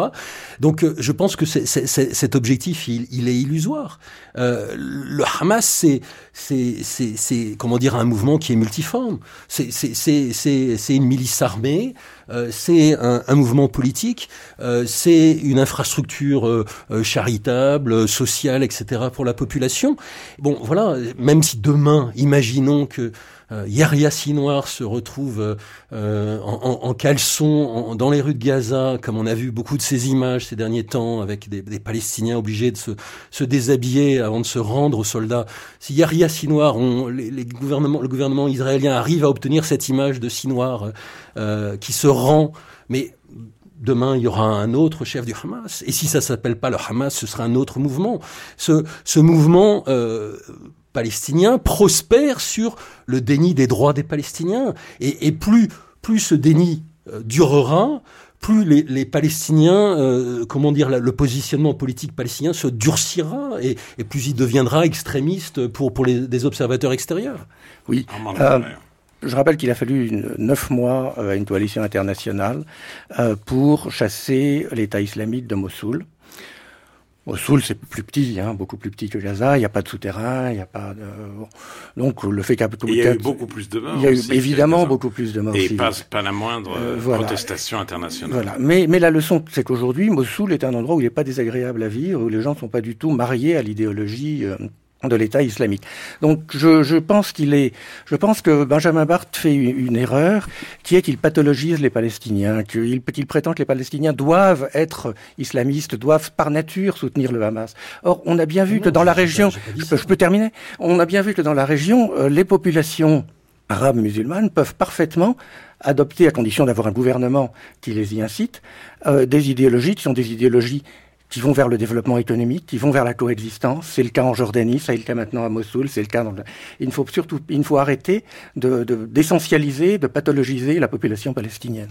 Donc euh, je pense que cet objectif, il, est illusoire. Euh, le Hamas, c'est, c'est, comment dire, un mouvement qui est multiforme. C'est, c'est, une milice armée. Euh, c'est un, un, mouvement politique, euh, c'est une infrastructure euh, charitable, sociale, etc. pour la population. Bon, voilà, même si demain, imaginons que euh, Yahya Sinoir se retrouve euh, en, en, caleçon dans les rues de Gaza, comme on a vu beaucoup de ces images ces derniers temps, avec des, des Palestiniens obligés de se, se, déshabiller avant de se rendre aux soldats. Si Yahya Sinoir, on, les, les gouvernements, le gouvernement israélien arrive à obtenir cette image de Sinoir euh, qui se rend, mais demain il y aura un autre chef du Hamas. Et si ça s'appelle pas le Hamas, ce sera un autre mouvement. Ce, ce mouvement euh, palestinien prospère sur le déni des droits des Palestiniens. Et, et plus, plus ce déni euh, durera, plus les, les Palestiniens, euh, comment dire, le positionnement politique palestinien se durcira et, et plus il deviendra extrémiste pour, pour les, des observateurs extérieurs. Oui. Euh, je rappelle qu'il a fallu une, neuf mois à une coalition internationale euh, pour chasser l'État islamique de Mossoul. Mossoul, c'est plus petit, hein, beaucoup plus petit que Gaza. Il n'y a pas de souterrain, il n'y a pas de. Donc le fait qu'à il y a eu beaucoup plus de morts. Il y a eu évidemment beaucoup plus de morts. Et pas, pas, la moindre euh, voilà. protestation internationale. Voilà. Mais, mais la leçon, c'est qu'aujourd'hui, Mossoul est un endroit où il n'est pas désagréable à vivre, où les gens ne sont pas du tout mariés à l'idéologie. Euh, de l'État islamique. Donc je, je pense qu'il est, je pense que Benjamin Barthes fait une, une erreur, qui est qu'il pathologise les Palestiniens, qu'il prétend que les Palestiniens doivent être islamistes, doivent par nature soutenir le Hamas. Or, on a bien vu non, que dans la région, je peux, je peux, terminer, on a bien vu que dans la région, euh, les populations arabes musulmanes peuvent parfaitement adopter, à condition d'avoir un gouvernement qui les y incite, euh, des idéologies qui sont des idéologies qui vont vers le développement économique, qui vont vers la coexistence. C'est le cas en Jordanie, ça est le cas maintenant à Mossoul, c'est le cas dans le... Il faut surtout, il faut arrêter de, d'essentialiser, de, pathologiser la population palestinienne.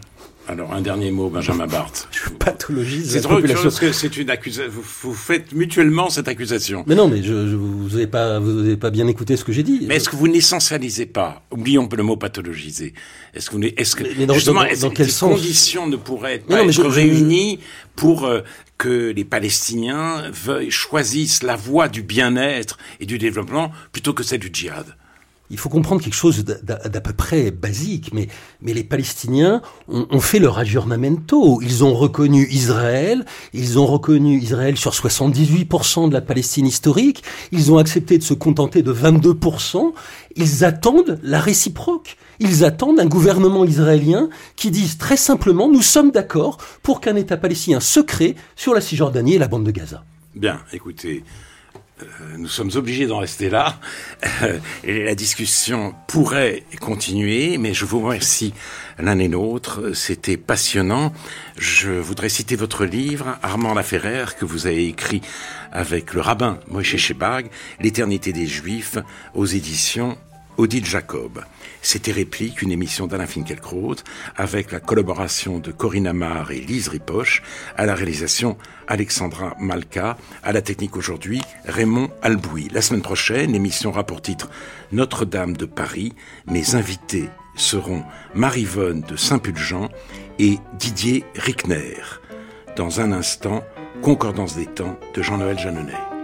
Alors, un dernier mot, Benjamin Barthes. Je pathologise c'est parce que c'est une accusation. Vous, vous, faites mutuellement cette accusation. Mais non, mais je, je vous n'avez pas, vous avez pas bien écouté ce que j'ai dit. Mais est-ce que vous n'essentialisez pas Oublions le mot pathologiser. Est-ce que vous, est-ce que mais dans, justement, dans, dans, est quelles conditions ne pourraient pas non, être réunies pour euh, que les Palestiniens veuillent choisissent la voie du bien-être et du développement plutôt que celle du djihad? Il faut comprendre quelque chose d'à peu près basique, mais, mais les Palestiniens ont, ont, fait leur aggiornamento. Ils ont reconnu Israël, ils ont reconnu Israël sur 78% de la Palestine historique, ils ont accepté de se contenter de 22%, ils attendent la réciproque. Ils attendent un gouvernement israélien qui dise très simplement nous sommes d'accord pour qu'un État palestinien se crée sur la Cisjordanie et la bande de Gaza. Bien, écoutez, nous sommes obligés d'en rester là. Euh, et la discussion pourrait continuer, mais je vous remercie l'un et l'autre. C'était passionnant. Je voudrais citer votre livre, Armand Laferrère, que vous avez écrit avec le rabbin Moshe Shebag, L'éternité des Juifs, aux éditions Odile Jacob. C'était Réplique, une émission d'Alain Finkielkraut, avec la collaboration de Corinne Amar et Lise Ripoche, à la réalisation Alexandra Malka, à la technique aujourd'hui Raymond Albouy. La semaine prochaine, l'émission aura pour titre Notre-Dame de Paris. Mes invités seront Marivonne de Saint-Pulgent et Didier Rickner. Dans un instant, Concordance des temps de Jean-Noël Jeannonnet.